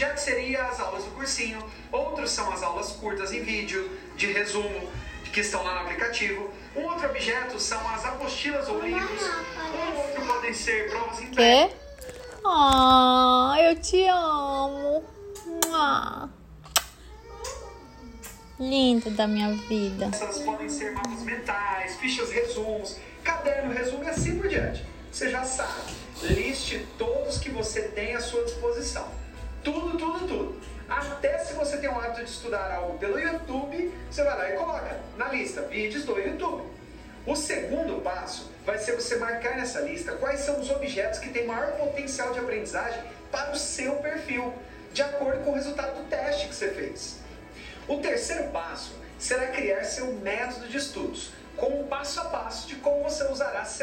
objeto seria as aulas do cursinho, outros são as aulas curtas em vídeo, de resumo, que estão lá no aplicativo. Um outro objeto são as apostilas ou livros. Um outro podem ser provas em Quê? Ah, eu te amo. Ah. Lindo da minha vida. Essas podem ser mapas mentais, fichas resumos, caderno resumo e assim por diante. Você já sabe, liste todos que você tem à sua disposição. Tudo. Você tem o hábito de estudar algo pelo YouTube, você vai lá e coloca na lista vídeos do YouTube. O segundo passo vai ser você marcar nessa lista quais são os objetos que têm maior potencial de aprendizagem para o seu perfil, de acordo com o resultado do teste que você fez. O terceiro passo será criar seu método de estudos, com um passo a passo de como você usará seu